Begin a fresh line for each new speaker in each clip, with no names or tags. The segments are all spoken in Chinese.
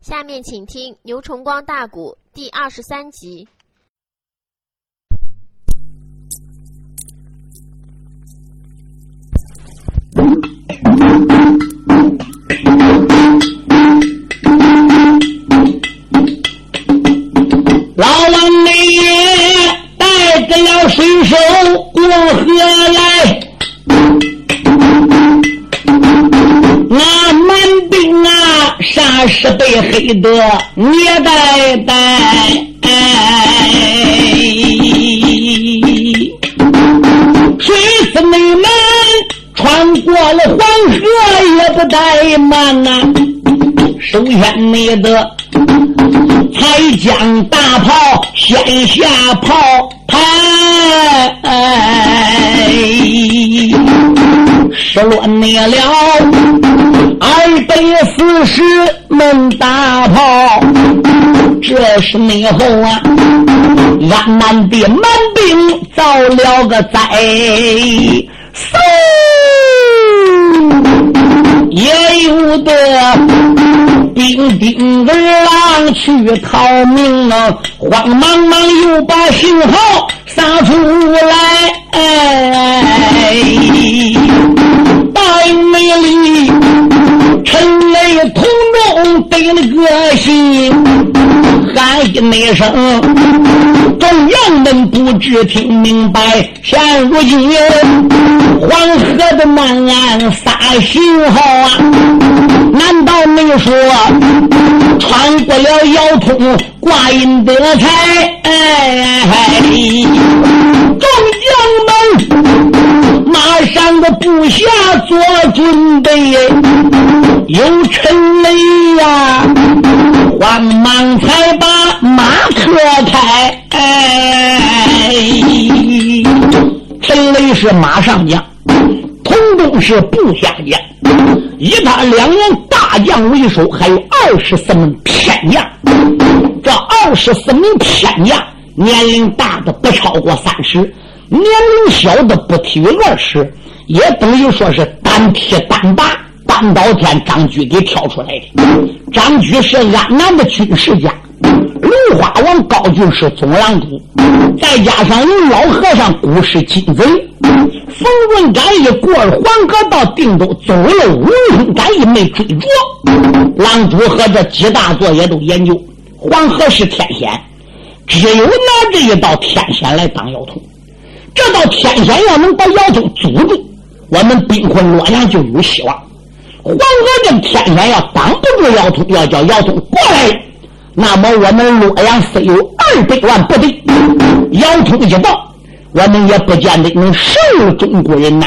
下面请听牛崇光大鼓第二十三集。
黑的捏呆呆。水师妹们穿过了黄河也不怠慢呐、首先没得。才将大炮先下炮台，失落灭了二百四十门大炮。这是内后啊，俺南的满兵遭了个灾，嗖，也有的。兵丁儿郎去逃命了，慌忙忙又把信号撒出来。那声，众将们不知听明白。现如今黄河的南岸撒信号啊，难道没有说穿过了腰通挂印得财？哎，众将们马上的部下做准备，有陈雷呀，慌忙才把马可开。哎，陈雷是马上将，童忠是部下将，以他两员大将为首，还有二十四名偏将。这二十四名偏将，年龄大的不超过三十，年龄小的不低于二十，也等于说是单提单拔。半岛天张居给挑出来的。张居是安南的军事家，花王高俊是总郎主，再加上有老和尚古是金贼，冯润赶一过了黄河到定州，走了五 hund 赶一没追着。郎主和这几大座也都研究，黄河是天险，只有拿这一道天险来当腰通。这道天险要能把腰通阻住，我们兵魂洛阳就有希望。黄河这天险要挡不住腰通，要叫腰通过来，那么我们洛阳虽有二百万部队，腰通一到，我们也不见得能胜中国人呐。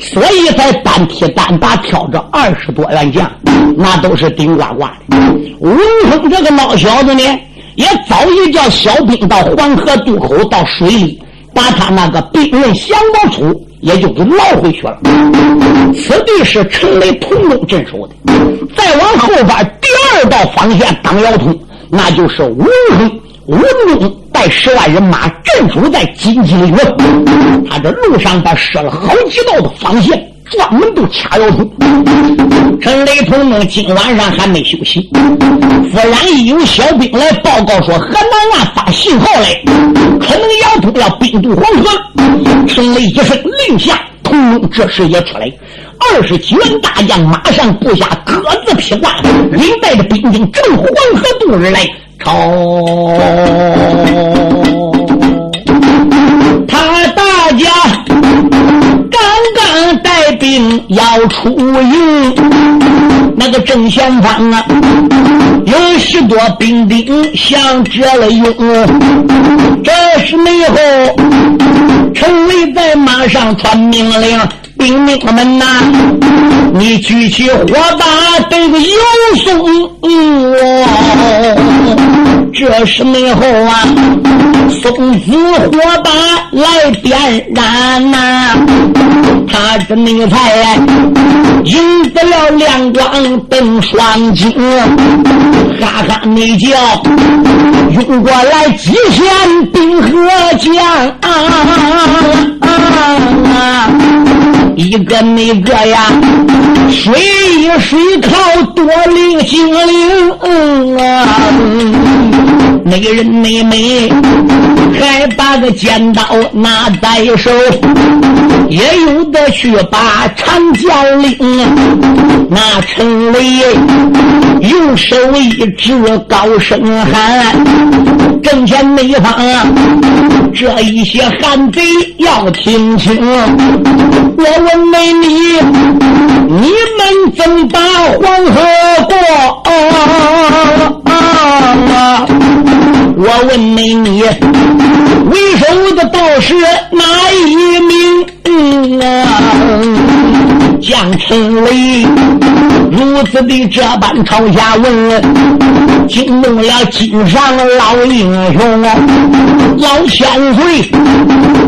所以才单提单拔挑着二十多员将，那都是顶呱呱的。文峰这个老小子呢，也早已叫小兵到黄河渡口到水里，把他那个兵刃降宝杵也就给捞回去了。此地是陈雷同中镇守的，再往后边第二道防线当腰通，那就是文峰。文中带十万人马镇守在金鸡岭，他这路上边设了好几道的防线，专门都掐腰通。陈雷同呢，今晚上还没休息，忽然一有小兵来报告说河南岸发信号来，可能要通要兵渡黄河。陈雷一声令下，同中这时也出来，二十几员大将马上部下各自披挂，领带着兵丁正黄河渡而来。朝刚刚带兵要出营，那个正前方啊，有许多兵丁向这了营。这时内后，陈伟在马上传命令，兵兵们呐，你举起火把对着油松。嗯这这是内后啊，松子火把来点燃呐，他这内才引得了亮光灯双睛，哈哈内叫用过来几千兵和将啊，一个那个呀，水一水靠多灵精灵啊。那个人妹妹还把个尖刀拿在手，也有的去把长将领那陈雷用手一指，高声喊：“正前内方，这一些汉贼要听清！我问美女，你们怎把黄河过？”我问美女，为首的道士哪一名啊？将陈雷如此的这般朝下问，惊动了金上老英雄啊老千岁，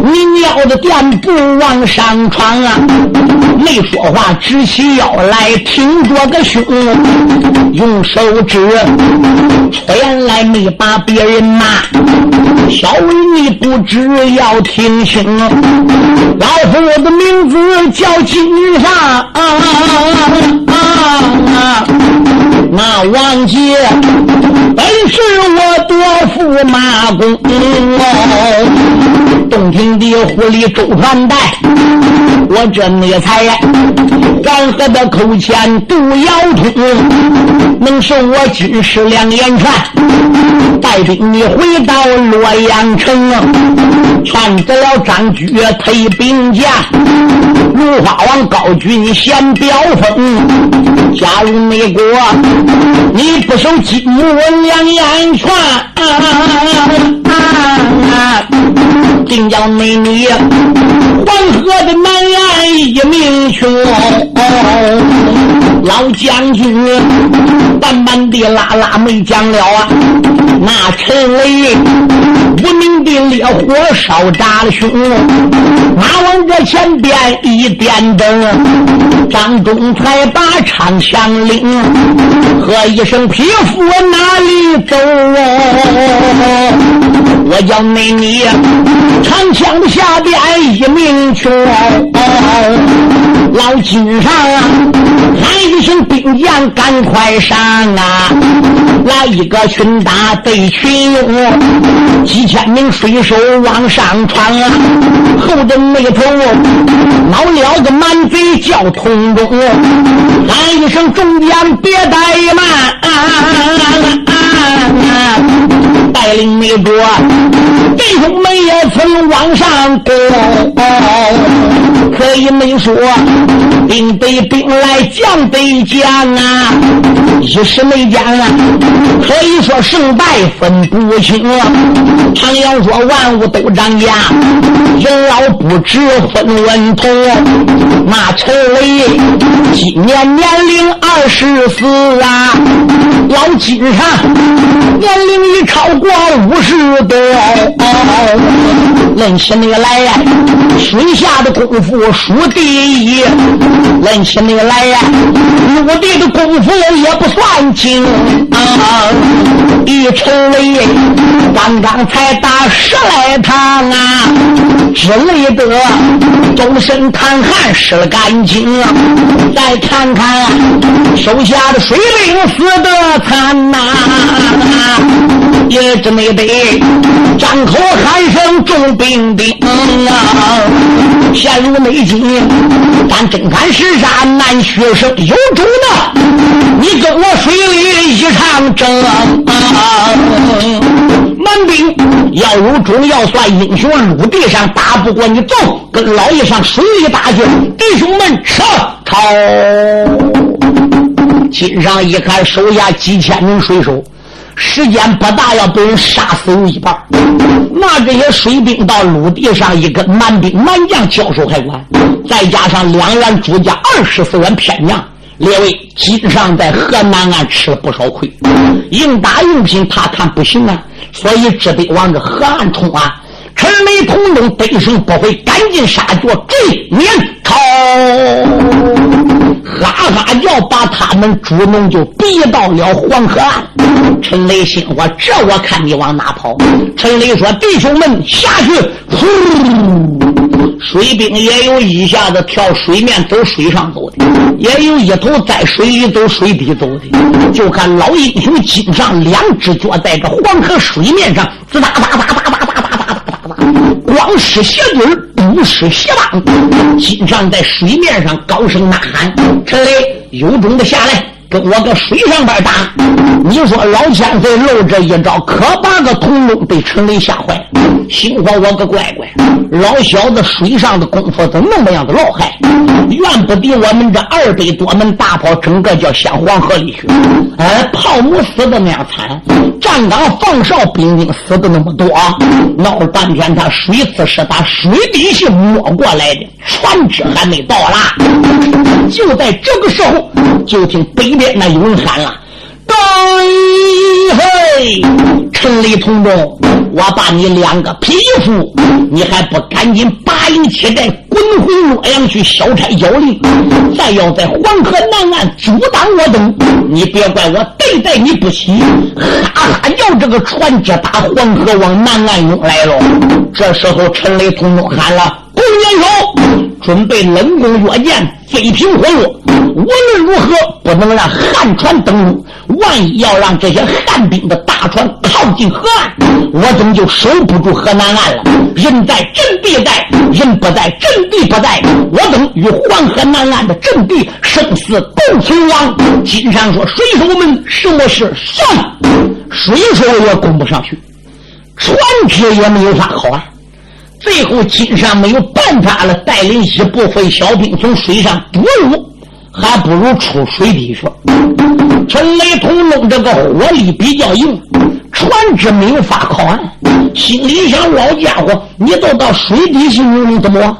你尿的垫不往上闯啊！没说话，直起腰来，挺着个胸，用手指，原来没把别人骂。小伟，你不知要听清啊，老夫的名字叫金上啊啊啊啊啊啊，那王杰本是我多驸马公哦，洞庭的狐狸周传代。我这内才黄河的口前渡腰通，能受我军师两眼传，带兵你回到洛阳城，劝得了张举退兵将，如花王高举你先表封，加入美国，你不守金木两眼劝，定叫美女黄河的南岸一命穷老将军，慢慢的拉拉没讲了啊！那陈雷无名的烈火烧炸了胸，马往这前边一点灯，张忠才把长枪领，喝一声匹夫哪里走？我叫美女长枪下边一名穷。老金上啊，一群兵将赶快上啊！来一个群打对群勇，几千名水手往上闯啊！后头那头闹了个满嘴叫通中，喊一声众将别怠慢，带领那个弟兄们也曾往上攻。可以没说，兵得兵来将得将啊，一时没讲啊，可以说胜败分不清啊。常言说万物都涨价，人老不知分文头。那陈雷今年年龄二十四啊，老金上年龄已超过五十多。论起那个来呀，水下的功夫。数第一，论起你来呀，陆地的功夫也不算轻啊！一陈雷刚刚才打十来趟啊，只累得周身淌汗湿了干净啊！再看看手下的水兵死得惨呐，也只没得张口喊声重兵兵啊！陷入内。但真看是啥难学生有种的，你跟我水里一场争啊。满兵要有种要算英雄，陆地上打不过你，走，跟老爷上水里打去。弟兄们，上！朝！金上一看，手下几千名水手。时间不大，要被人杀死有一半。那这些水兵到陆地上，一个蛮兵蛮将交手还管，再加上两员主将二十四员偏将，列位，金上在河南岸吃了不少亏，硬打硬拼，他看不行啊，所以只得往这河岸冲啊。陈雷同东得胜不回，赶紧杀脚追撵逃，哈哈叫，把他们主弄就逼到了黄河岸。陈雷心说：“这我看你往哪跑？”陈雷说：“弟兄们，下去！”，水兵也有一下子跳水面走水上走的，也有一头在水里走水底走的。就看老英雄金上两只脚在这黄河水面上，滋哒哒哒哒。光使鞋底儿不使鞋帮，金帐在水面上高声呐喊：“陈雷，有种的下来！”跟我搁水上边打，你说老千岁露这一招，可把个童工被陈雷吓坏了。心慌我个乖乖，老小子水上的功夫怎那么样的老害？怨不得我们这二百多门大炮，整个叫向黄河里去。哎，炮母死的那样惨，站岗放哨兵丁死的那么多，闹了半天，他水刺是打水底下摸过来的，船只还没到啦。就在这个时候，就听北边。那有人喊了：“对嘿，陈雷同中，我把你两个匹夫，你还不赶紧拔营起寨，滚回洛阳去消差交令？再要在黄河南岸阻挡我等，你别怪我对待你不起！”哈哈，叫这个船只打黄河往南岸涌来了。这时候，陈雷同中喊了：“公元首，准备冷宫跃舰，飞平火落。”无论如何不能让汉船登陆，万一要让这些汉兵的大船靠近河岸，我等就守不住河南岸了。人在阵地在，人不在阵地不在，我等与黄河南岸的阵地生死共存亡。金山说：“水手们，什么事？算水手也攻不上去，船只也没有啥好啊。最后金山没有办法了，带领一部分小兵从水上补入。”还不如出水底去。陈雷同弄这个火力比较硬，船只没有法靠岸。心里想：老家伙，你都到水底去，你怎么？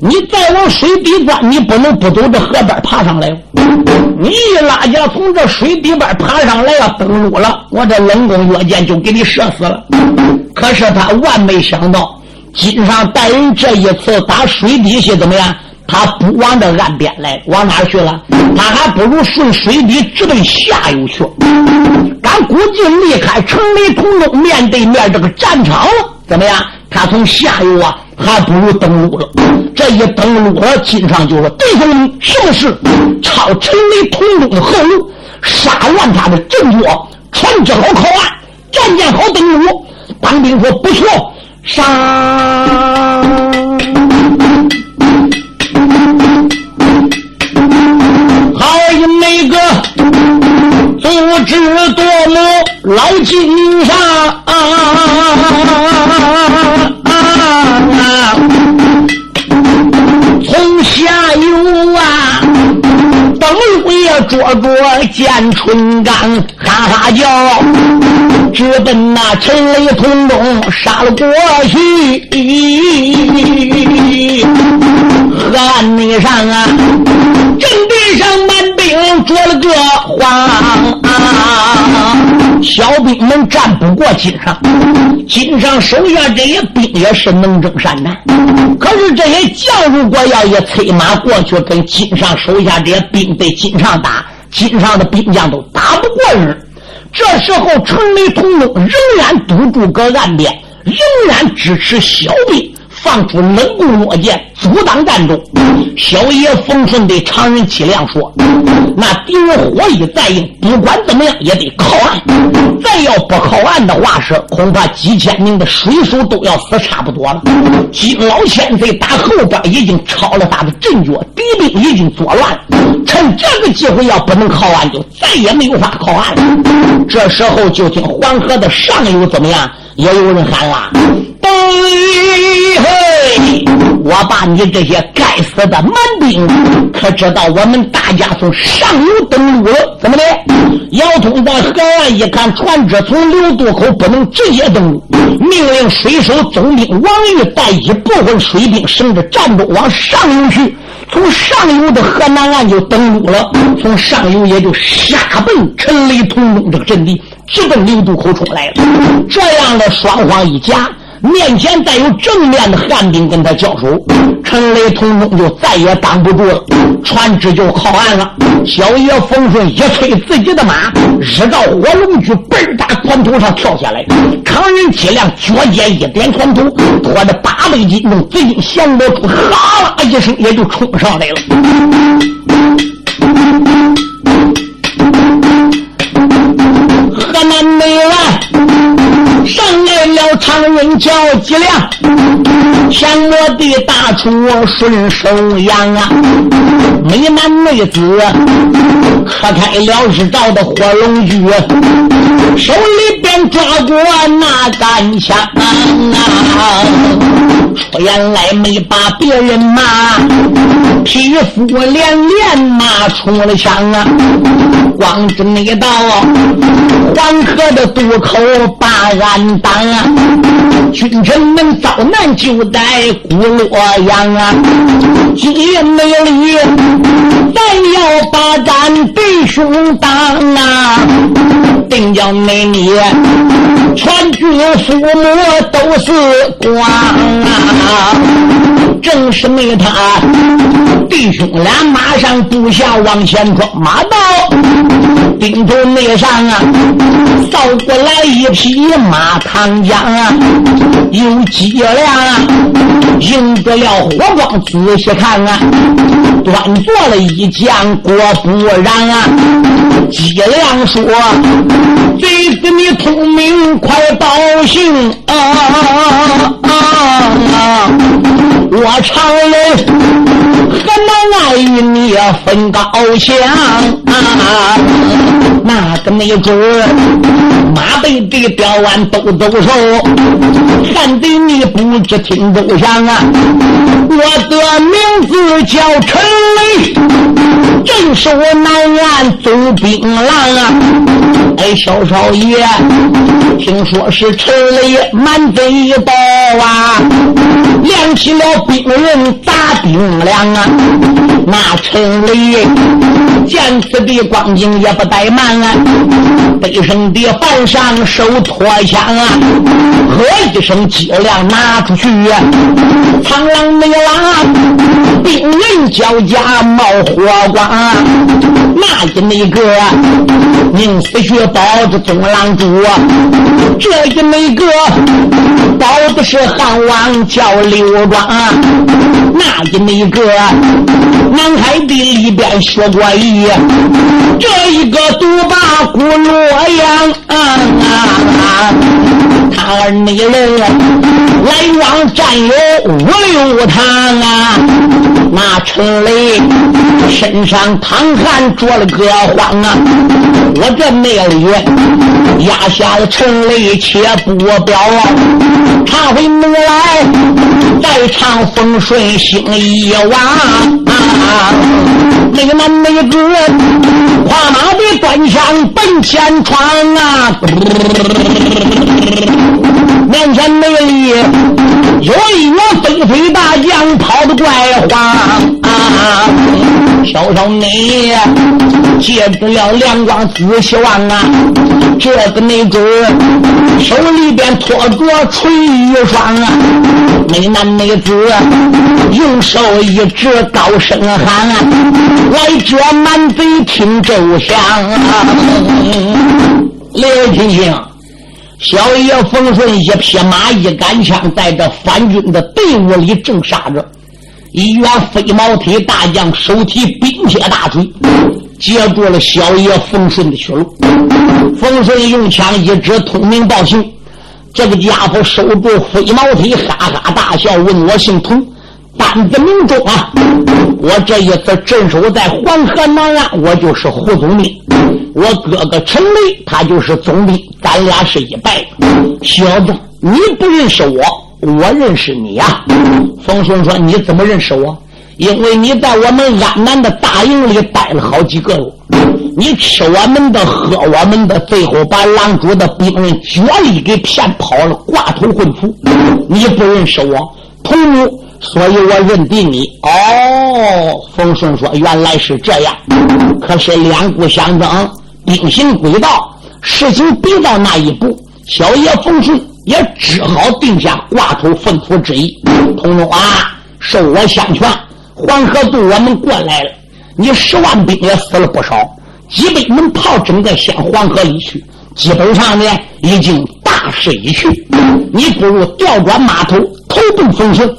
你再往水底钻，你不能不走这河边爬上来。你一拉架从这水底边爬上来要登陆了，我这冷宫跃箭就给你射死了。可是他万没想到，金上带人这一次打水底下怎么样？他不往这岸边来，往哪去了？他还不如顺水底直奔下游去。敢估计离开城里通路，面对面这个战场了，怎么样？他从下游啊，还不如登陆了。这一登陆了，金上就说：“弟兄，什么事？抄城里通路的后路，杀乱他的阵脚，船只好靠岸，战舰好登陆。”当兵说：“不错，上，好一个足智多谋老奸商。陆也捉捉见春刚，哈哈叫，直奔那陈雷同中杀了过去，河岸那上啊，阵地上满。兵捉了个慌，啊小兵们战不过金上，金上手下这些兵也是能征善战。可是这些将如果要一催马过去跟金上手下这些兵对金上打，金上的兵将都打不过人。这时候城里同盟仍然堵住个岸边，仍然支持小兵。放出冷宫落箭，阻挡战中。小爷冯顺对常人齐亮说：“那敌人火力再硬，不管怎么样也得靠岸。再要不靠岸的话，是恐怕几千名的水手都要死差不多了。金老千岁打后边已经抄了他的阵脚，敌兵已经作乱。趁这个机会，要不能靠岸，就再也没有法靠岸了。这时候，就听黄河的上游怎么样？也有人喊了。”对我把你这些该死的蛮兵，可知道我们大家从上游登陆了？怎么的？姚通在河岸一看，船只从刘渡口不能直接登陆，命令水手总兵王玉带一部分水兵，乘着战舟往上游去。从上游的河南岸就登陆了，从上游也就杀奔陈雷同宗这个阵地，直奔刘渡口冲来了。这样的双方一夹。面前再有正面的汉兵跟他交手，陈雷同宗就再也挡不住了，船只就靠岸了。小爷冯顺一催自己的马，日照火龙驹，奔打船头上跳下来。扛人脊梁，脚尖一点船头，拖着八百斤重紫金降魔杵，哈啦一声也就冲上来了。河南美完，上来了常人叫脊梁，降魔的大厨顺手扬啊，美男美子磕开了日照的火龙驹，手里边抓过那杆枪啊，原来没把别人骂，匹夫连连骂出了墙啊，光知那道黄河的渡口把俺挡啊，君臣们遭难就在古洛阳啊，今夜没里，咱要把咱弟兄当啊，定叫那你全军父母都是光啊，正是没他弟兄俩马上步下往前冲，马到顶头内上啊，扫过来一匹马唐江啊，有几辆啊，迎得了火光，仔细看啊，端坐了一将郭不然啊，几辆说，贼子你聪明，快报信啊啊啊！我常人何能爱与你分高下啊？那个没准马背的吊腕抖抖手，看得你不知听周详啊！我的名字叫陈雷，正是我南岸总兵郎啊！小少爷，听说是陈雷满嘴一刀啊，亮起了兵刃打兵粮啊！那陈雷见此地光景也不怠慢啊，背声的板上手托枪啊，喝一声脊梁拿出去啊，苍狼没狼，兵刃交加冒火光，那一那个宁死血保着东郎主啊，这一那个保的是汉王叫刘庄，那一那个南海的里边学过一，这一个独霸古洛阳啊，他儿那人来往战友五六趟啊，那陈雷身上淌汗着了个慌啊，我这内里压下了陈雷且不表，他回门来再唱风顺兴一往。那个男那个跨马的端枪奔前闯啊，面前内里有一员飞飞大将跑得怪慌啊，小少你借着了亮光仔细望啊，这个那准手里边托着锤一双啊，那男美子用手一指高声喊啊。来者满嘴听周详啊！刘青青，小爷冯顺一匹马一杆枪，在这反军的队伍里正杀着。一员飞毛腿大将手提冰铁大锤，截住了小爷冯顺的去路。冯顺用枪一指，通明报信。这个家伙守住飞毛腿，哈哈大笑，问我姓童。单子名中啊，我这一次镇守在黄河南岸，我就是胡总兵。我哥哥陈雷，他就是总兵，咱俩是一拜。小子，你不认识我，我认识你呀。冯顺说：“你怎么认识我？因为你在我们安南的大营里待了好几个月，你吃我们的，喝我们的，最后把狼主的兵人脚力给骗跑了，挂头混出。你不认识我，同母。”所以我认定你。哦，冯顺说原来是这样，可是两股相争，兵行诡道，事情逼到那一步，小爷冯顺也只好定下挂头粪土之意。通通啊，受我相劝，黄河渡我们过来了，你十万兵也死了不少，几百门炮整个向黄河里去，基本上呢已经大势已去。你不如调转马头。投奔冯顺，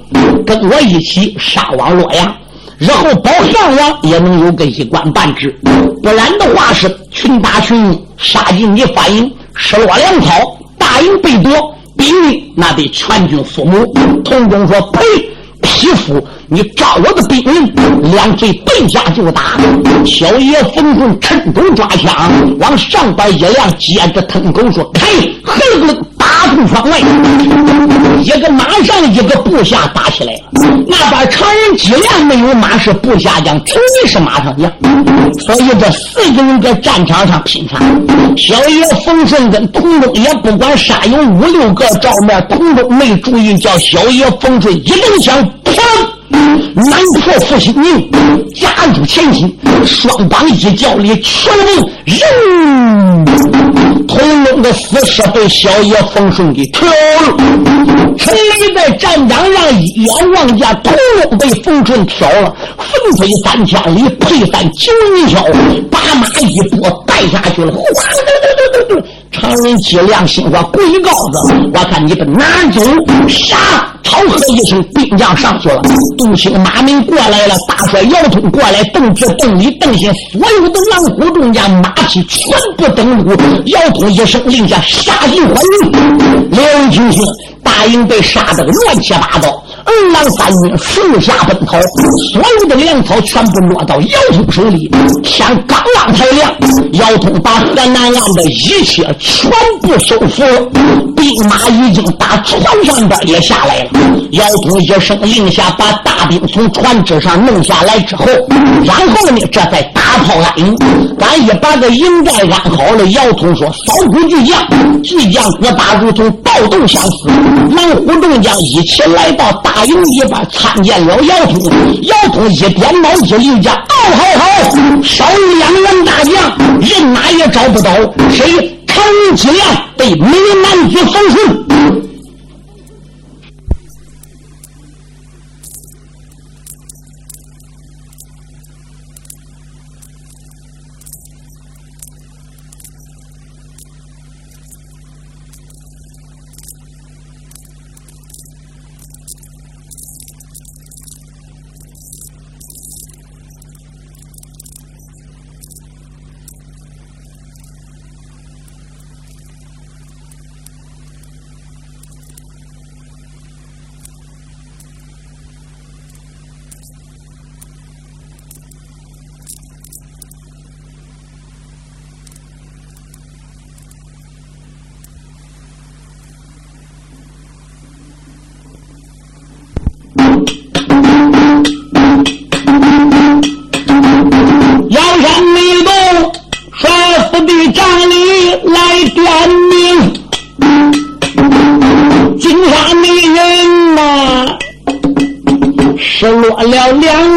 跟我一起杀往洛阳，日后保项王也能有个一官半职。不然的话，是群打群杀进你发营，失落粮草，大营被夺，兵力那得全军覆没。童忠说：“呸！匹夫，你招我的兵令，两腿对下就打。”小爷冯顺趁手抓枪，往上边一亮，接着腾空说：“开！”哼哼。通窗外，一个马上一个部下打起来了。那把常人几辆没有马是部下将，肯定是马上将。所以这四个人在战场上拼杀。小爷冯顺跟通通也不管杀有五六个照面，通通没注意，叫小爷冯顺一动枪，砰！南破复兴营，加入前进，双膀一叫里全部扔。童龙的死尸被小爷冯顺给挑了。陈雷在战场上一眼望见童龙被冯顺挑了，奋飞三千里，配三九人挑，把马一拨带下去了。哗！常人脊梁心说：“鬼羔子，我看你不哪走？杀！”好喝一声，兵将上去了。杜兴、马明过来了，大帅姚通过来，邓志、邓礼、邓信，所有的狼虎众将马匹全部登陆。姚通一声令下，杀进欢迎。刘金星大营被杀得乱七八糟。二郎三军四下奔逃，所有的粮草全部落到姚通手里。天刚刚才亮，姚通把河南岸的一切全部收复，兵马已经打船上边也下来了。姚通一声令下，把大兵从船只上弄下来之后，然后呢，这才打炮安营。咱一把个营寨安好了，姚通说：“扫虎巨将，巨将各打如同暴斗相似。”狼虎众将一起来到大。营里边参见了姚通，姚通一点脑一令下，哦，好好，少两员大将，人马也找不到，谁？常人几亮被美男子封住。在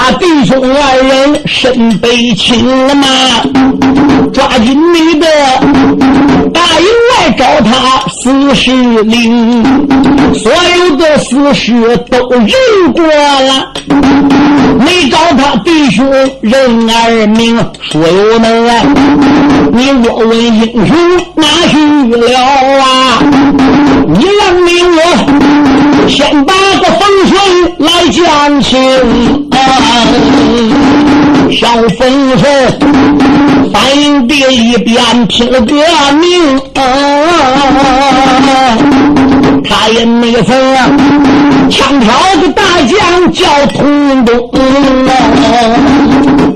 他弟兄二人身被擒了吗？抓紧你的大营来找他死尸令，所有的死尸都认过了。你找他弟兄人二命，说有能啊！你若问英雄哪去了啊？你让你我先把个风顺来讲清啊！小风顺反应的一边听了个名，他也没分枪挑的大将叫童东，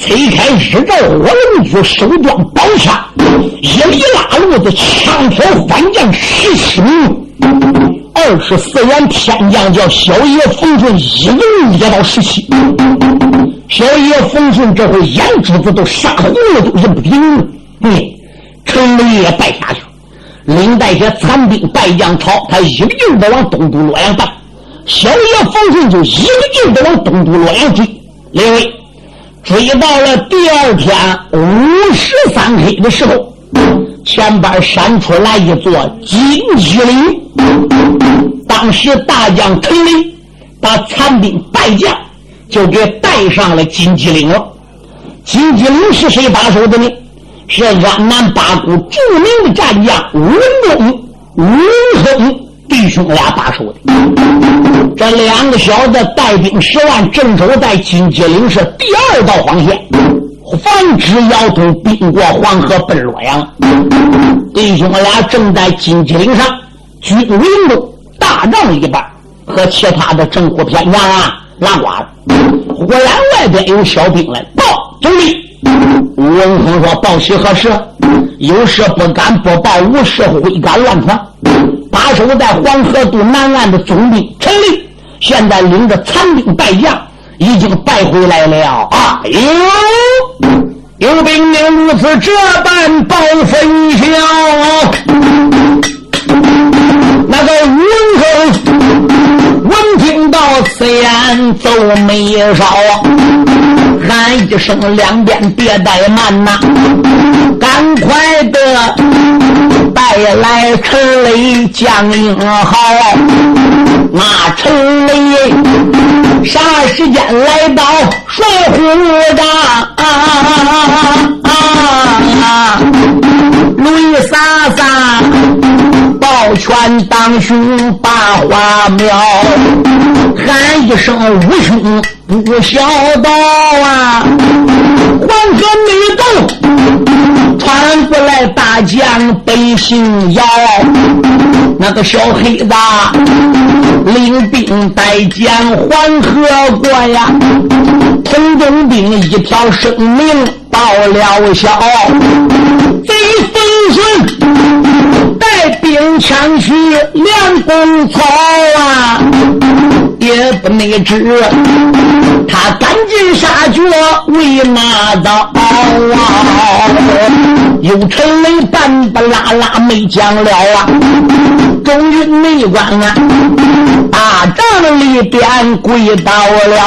推开日照火龙驹，手端宝枪，一里拉路的枪挑反将十七名，二十四员天将叫小爷冯顺一路一到十七。小爷冯顺这回眼珠子都杀红了，都认不定了。嗯，陈雷也败下去。领带些残兵败将朝，他一个劲的往东都洛阳奔。小爷冯顺就一个劲的往东都洛阳追。列位，追到了第二天五时三刻的时候，前边闪出来一座金鸡岭。当时大将陈雷把残兵败将就给带上了金鸡岭了。金鸡岭是谁把守的呢？是安南八股著名的战将吴文忠、文亨弟兄俩把守的。这两个小子带兵十万镇守在金鸡岭是第二道防线，防止姚通兵过黄河奔洛阳。弟兄俩正在金鸡岭上军营中大帐里边和其他的政府偏将啊拉呱了。忽然外边有小兵来报总理。文亨说：“报喜何事？有事不敢不报，无事挥杆乱闯。把守在黄河渡南岸的总兵陈立，现在领着残兵败将，已经败回来了。啊！有有兵令如此这般报分晓。那个文亨闻听到此言，皱眉梢。”喊一声：“两边别怠慢呐，赶快的带来陈雷将英豪。”那陈雷啥时间来到帅府帐？雷洒洒，抱拳当胸把花苗，喊一声：“武兄！”不孝道啊！黄河没渡，传过来大将北姓姚，那个小黑子领兵带将黄河过呀，同中兵一条生命报了销，贼风顺带兵抢去两公曹啊！也不内知，他赶尽杀绝为哪道啊？有陈雷半不拉拉没讲了啊！中军内官啊，大帐里边跪倒了，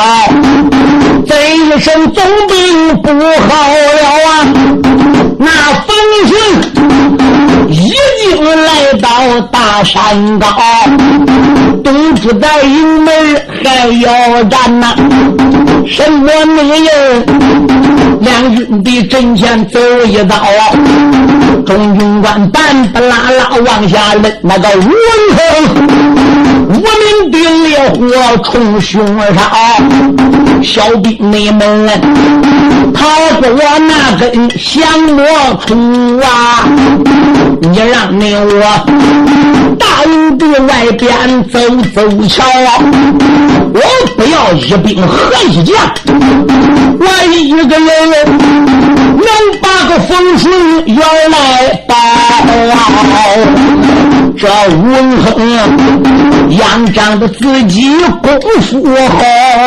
这一声总兵不好了啊！那大山高。东主在营门还要战呐，什么女人？两军的阵前走一遭，中军官半不拉拉往下扔，那个文哼，无名兵烈火冲胸上，小兵你们逃过那根降魔杵啊！你让你我大营的外边走走瞧，我不要一兵和一将，我一个人能把个风顺要来保。这文亨仰仗着自己功夫好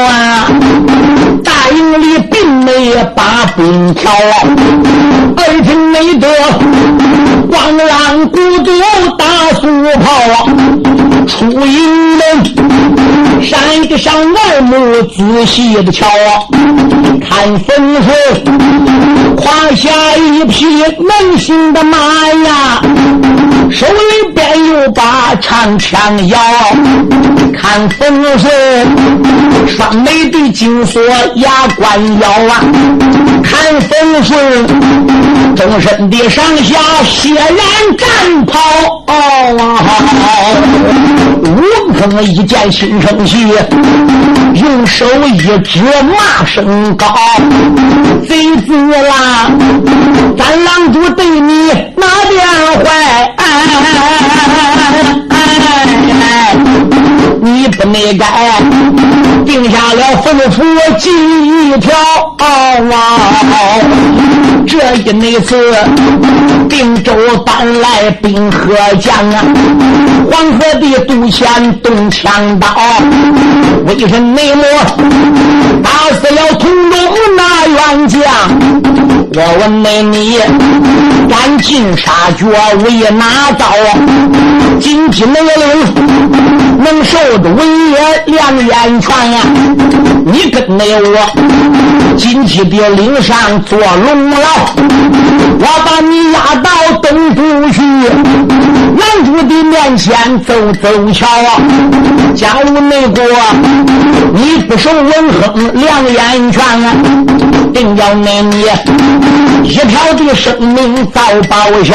啊，大营里并没把兵瞧，而且没得光浪鼓鼓大苏炮，出营门山闭上二目，仔细的瞧啊，看风顺胯下一匹能行的马呀，手里边又把长枪摇，看风顺双眉的金锁牙关咬啊，看风顺终身的上下血染战袍吴坑一见心生气，用手一指，骂声高：“贼子啦！咱狼主对你哪点坏？你不内该定下了吩咐计一条啊！home. 这一那次定州搬来兵和将啊，黄河的渡前动枪刀，为什内幕打死了通州那员将？我问那你赶尽杀绝为哪招？金鸡能领能受着文也两眼泉呀？你跟那我金鸡的领上坐龙牢，我把你押到东都去，南主的面前走走瞧啊！假如那个你不受文亨两眼泉啊，定要那你一条的生命遭报销！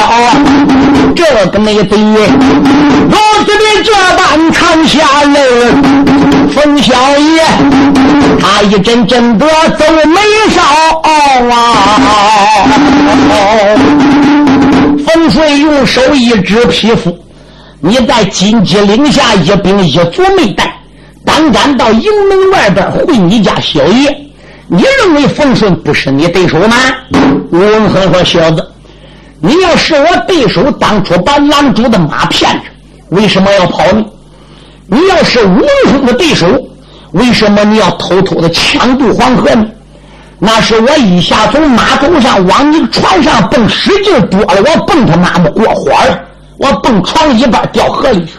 这个没得，如此的这般长下泪，冯小爷他一阵阵的皱眉梢啊！冯顺用手一指皮肤，你在金鸡岭下一兵一卒没带，胆敢到营门外边会你家小爷？你认为冯顺不是你对手吗？吴文亨说：“小子，你要是我对手，当初把狼主的马骗着，为什么要跑呢？你要是吴文亨的对手，为什么你要偷偷的抢渡黄河呢？那是我一下从马头上往你船上蹦，使劲多了，我蹦他妈的过火了，我蹦床一半掉河里去。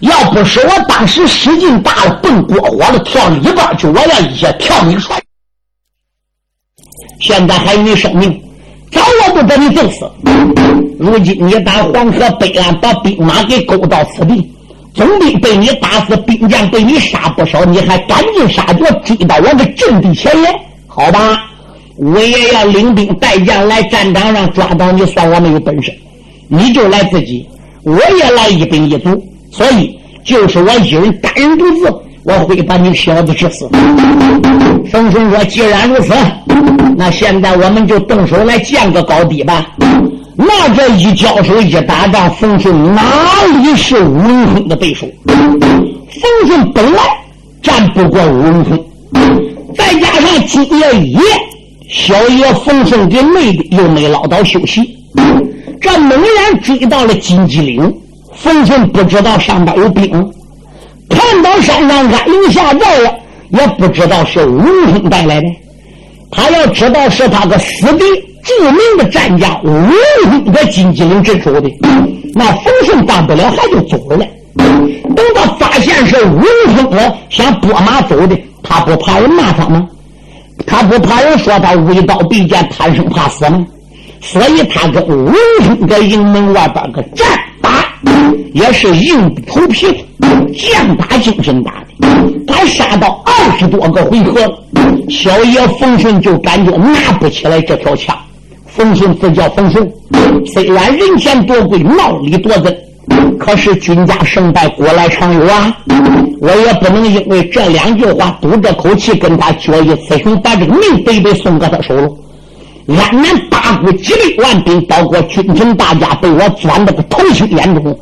要不是我当时使劲大了，蹦过火了，跳一半去，我要一下跳你船。”现在还有你生命，早我不把你揍死。如今你打黄河北岸，把兵马给勾到此地，总兵被你打死，兵将被你杀不少，你还赶尽杀绝追到我的阵地前沿？好吧，我也要领兵带将来战场上抓到你，算我没有本事。你就来自己，我也来一兵一卒，所以就是我一人单人独自。我会把你小子治死。冯顺说：“既然如此，那现在我们就动手来见个高低吧。”那这一交手一打仗，冯顺哪里是吴文峰的对手？冯顺本来战不过吴文峰，再加上今夜一夜，小爷冯顺的妹子又没捞到休息，这猛然追到了金鸡岭，冯顺不知道上边有兵。看到山上安营下寨了，也不知道是吴兄带来的。他要知道是他个死敌著名的战将吴兄在金鸡岭镇守的，那冯顺当不了，还就走了。等到发现是吴兄了，想拨马走的，他不怕人骂他吗？他不怕人说他无刀必剑，贪生怕死吗？所以他跟吴兄在营门外边个战。也是硬头皮，剑打精神打的，他杀到二十多个回合，小爷冯顺就感觉拿不起来这条枪。冯顺自叫冯顺，虽然人前多贵，闹里多真，可是君家胜败古来常有啊！我也不能因为这两句话赌这口气，跟他决一雌雄，把这个命得得送给他手了。安南八股几百万兵，包括军臣大家，被我钻到个头青眼中。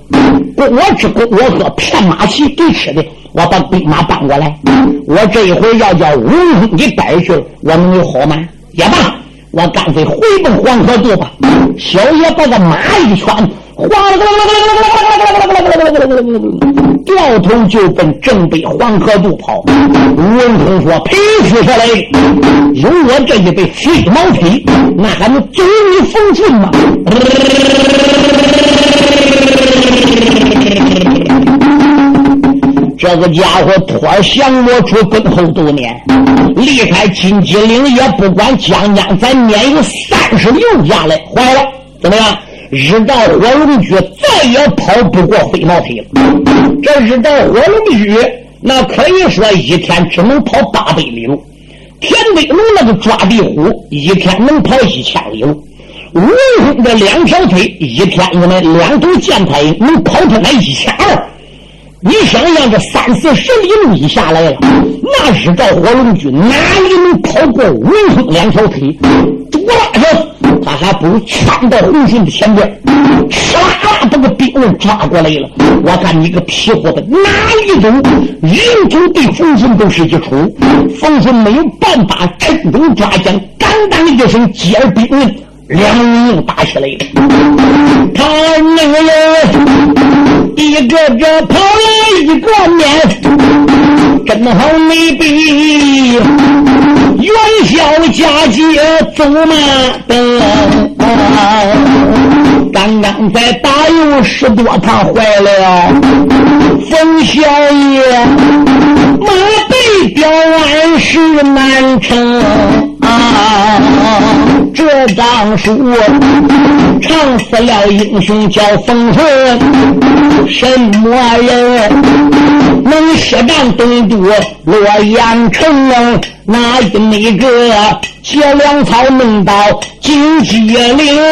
我吃我喝，骗马骑给吃的。我把兵马搬过来，我这一回要叫吴军给逮去了，我能有好吗？也罢，我干脆回奔黄河渡吧。小爷把个马一圈，掉头就奔正北黄河渡跑。吴文通说：“呸！死下来，有我这一杯黑毛皮，那还能走你封信吗？”这个家伙脱降魔出奔后多年，离开金鸡岭也不管将将，咱撵有三十六家来，坏了，怎么样？日照火龙驹再也跑不过飞毛腿了。这日照火龙驹那可以说一天只能跑八百里路，田飞龙那个抓地虎一天能跑一千里路。吴文的两条腿一天里面两头箭牌能跑出来一千二。你想想，这三四十里路一下来了，那日照火龙驹哪里能跑过文峰两条腿？多拉着，他还不如窜到洪顺的前边，哧啦啦把个兵刃抓过来了。我看你个皮货的，哪一种人头对冯顺都是一出，冯顺没有办法，趁中抓将，当当一声接兵刃。两人又打起来了，他那个人一个个跑来一个面，正好没比元宵佳节走马灯。刚刚在大有十多趟坏了，冯小爷马背吊万事难成。啊，这当书唱死了英雄叫冯顺，什么人能血战东都洛阳城？哪一个借粮草弄到金鸡岭？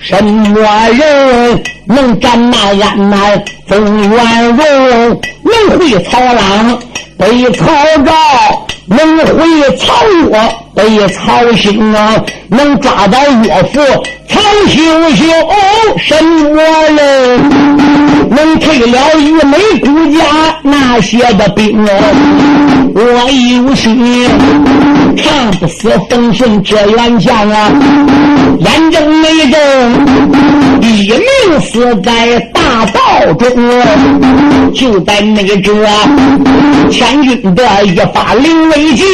什么人能战那安南风元荣？能会曹郎北曹昭？能回曹岳背曹兴啊，能抓到岳父曹秀秀什么人？能退了玉梅孤家那些的兵啊？我有心看不死冯顺这员将啊！眼睁没睁，一命死在大道中，就在那个千军的一发灵威计，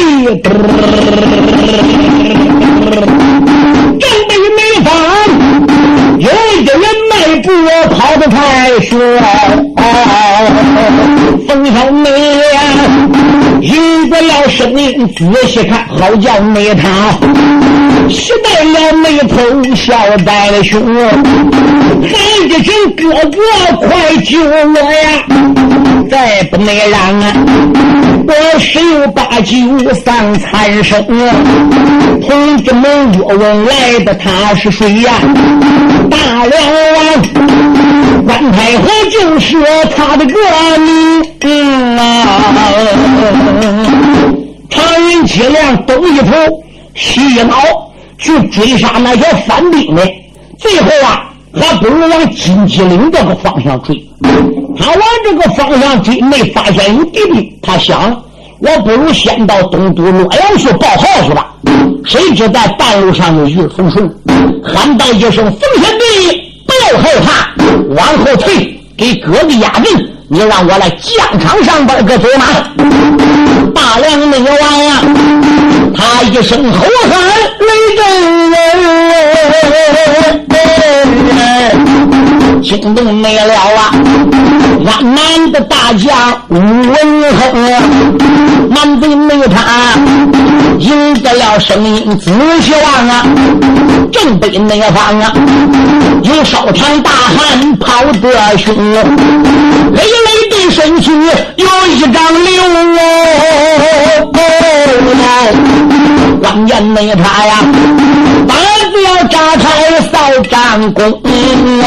正北没方，有一个人迈步跑得太帅，冯小梅应着了声音，仔细看，好叫那他。喜带了眉头，笑带了胸，喊一声哥哥，快救我呀！再不能让啊，我十有八九丧残生！同志们若问来的他是谁呀？大梁王关太和就是他的个名啊！常人脊梁东一头，西一脑。去追杀那些反兵的，最后啊，还不如往金鸡岭这个方向追。他往这个方向追，没发现有敌兵，他想，我不如先到东都洛阳去报号去吧。谁知在半路上就遇风顺，喊道一声：“冯贤弟，不要害怕，往后退，给哥哥压阵。你让我来疆场上边个走马。”大梁那个王啊，他一声吼喊。雷震惊动没了啊！俺南的大将吴文亨，南北没他赢得了声音仔细望啊！正北那方啊，有烧场大汉跑得凶，累累的身躯有一张流哦，关键没他呀，不要扎开扫战功哦。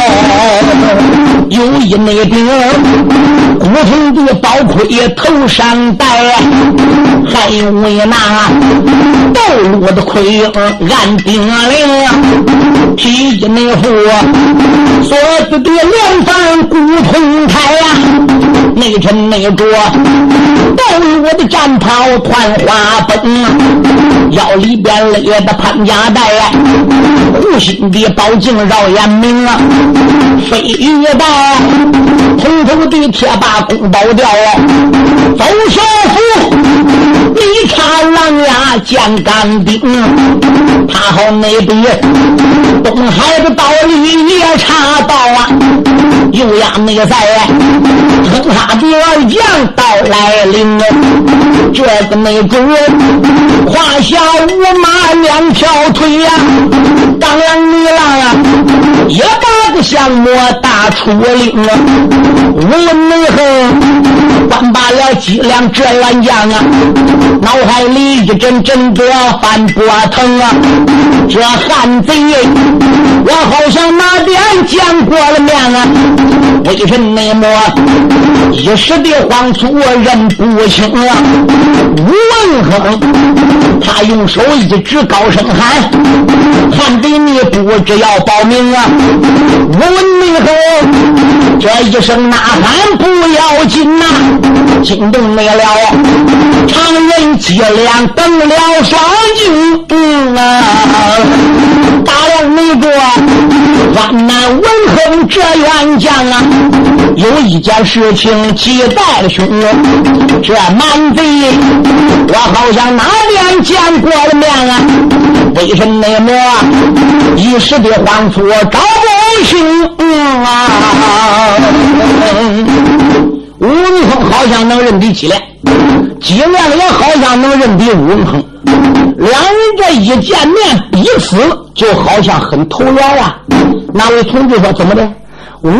有一那兵古铜的宝盔头上戴，还有那斗罗的盔缨按顶领，披一那副锁子的连环古铜铠呀，内衬内着斗罗的战袍团花崩，腰里边勒的潘家带呀，护心的宝镜绕眼明啊。飞一道红头的铁棒把弓包掉，走小虎，你插狼牙见干兵，他好那边东海的道理也查到啊，有乌鸦内在，哼哈的二将到来临，这个内主胯下五马两条腿呀，当啷里啷呀，一把个降魔大出领啊，无论内横，关罢了几两这乱将啊，脑海里一阵阵的翻波腾啊，这汉贼，我好像哪边见过了面啊？为什么么一时的慌促认不清啊？吴文亨，他用手一指，高声喊：“汉贼，你不知要报名啊！”吴文亨这一声呐喊不要紧呐，惊动没了常人脊梁瞪了双睛啊！打了那个万难文亨这员将啊！有一件事情急在了胸，这满贼我好像哪边见过了面啊？为什么那么一时的慌促找不清啊？吴文亨好像能认得脊梁，脊梁也好像能认得吴文亨，两人这一见面，彼此就好像很投缘啊。那位同志说：“怎么的？”文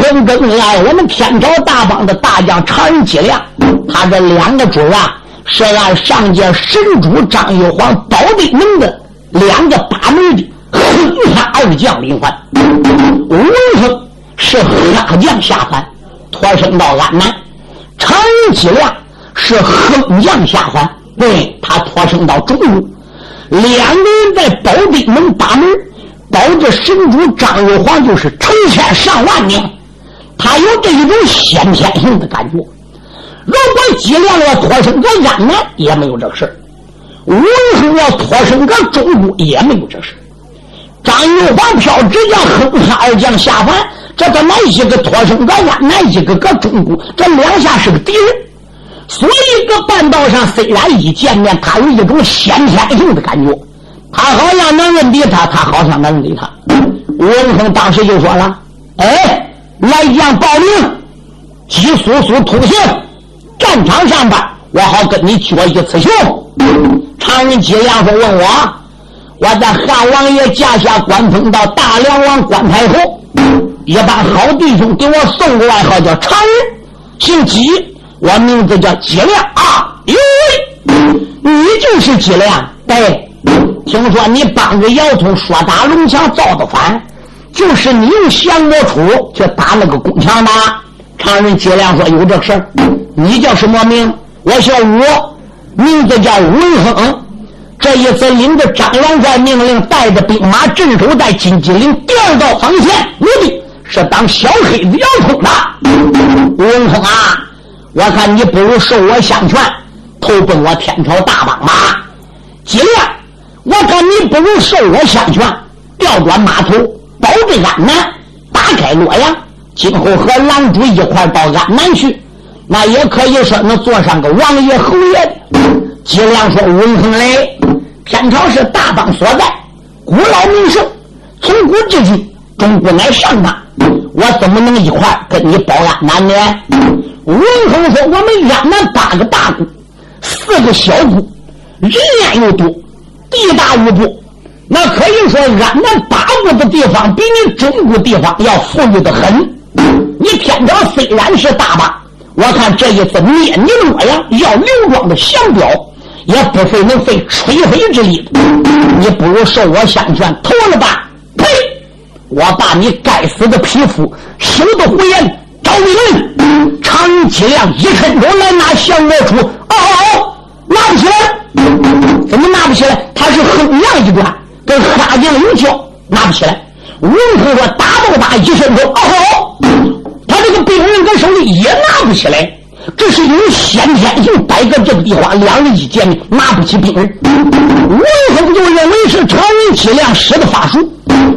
亨跟俺我们天朝大帮的大将常人脊梁，他这两个主啊，是俺上界神主张玉皇保定门的两个把门的横杀二将领官。文亨是杀将下凡，托生到安南；常人脊梁是横将下凡，对他托生到中路。两个人在保定门把门。保着神主张玉皇就是成千上万年，他有这一种先天性的感觉。如果姬良要脱身个安南，也没有这个事儿文亨要脱身个中都，也没有这事张玉皇飘直将哼哈二将下凡，这他妈一个脱身个安南，一个个中都，这两下是个敌人。所以，个半道上虽然一见面，他有一种先天性的感觉。他好像能认得他，他好像能认得他。文亨当时就说了：“哎，来将报名，姬叔叔通行，战场上边我好跟你决一雌雄。”常人姬良说：“问我，我在汉王爷驾下官封到大梁王关太后，一把好弟兄给我送个外号叫常人，姓姬，我名字叫姬亮啊。哟喂，你就是姬亮，对。”听说你帮着姚通说打龙墙造的反，就是你用降魔杵去打那个宫墙的。常人接亮说有这事儿。你叫什么名？我姓吴，名字叫文亨。这一次领着张元帅命令，带着兵马镇守在金鸡岭第二道防线，目的是当小黑子姚通的。文亨啊，我看你不如受我相劝，投奔我天朝大帮吧。接亮。我看你不如受我相劝，调转马头，保着安南，打开洛阳，今后和狼主一块到安南去，那也可以说能坐上个王爷侯爷的。姬良说：“文恒来，天朝是大邦所在，古老名胜，从古至今，中国乃上邦，我怎么能一块跟你保安南呢？”文恒说：“我们安南八个大国，四个小国，人烟又多。”地大物博，那可以说安南八国的地方比你中国地方要富裕的很。你天朝虽然是大吧，我看这一次灭你洛阳要刘庄的降表，也不费能费吹灰之力。你不如受我相劝，投了吧。呸！我把你该死的皮肤，休得胡言！赵一伦，常人脊梁一伸手来拿降魔杵，哦哦，拿不起来。怎么拿不起来？他是横梁一段，跟哈将有交，拿不起来。文通说：“打不打？一伸手，哦，他这个兵刃搁手里也拿不起来。这是有先天性，摆个这个地方，两人一见面拿不起兵刃。文峰就认为是常人脊梁使的法术，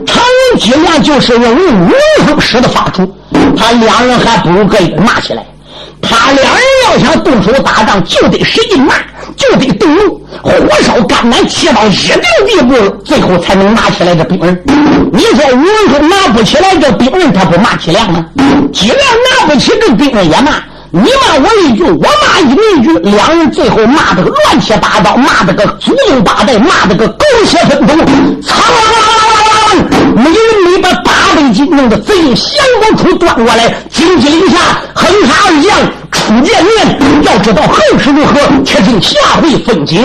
常人脊梁就是认为文峰使的法术，他两人还不如个一个拿起来。他两人想动手打仗，就得使劲骂，就得动怒，火烧肝胆，气到一定地步，最后才能拿起来这兵刃。你说吴文忠拿不起来这兵刃，他不骂脊梁吗？脊梁拿不起这兵刃也骂。你骂我一句，我骂你一句，两人最后骂得个乱七八糟，骂得个祖宗八代，骂得个狗血喷头，苍啷啷啷啷啷啷，没人没把八倍金弄得贼用降光杵端过来，金鸡临下，横杀二将初见面，要知道后事如何，且听下回分解。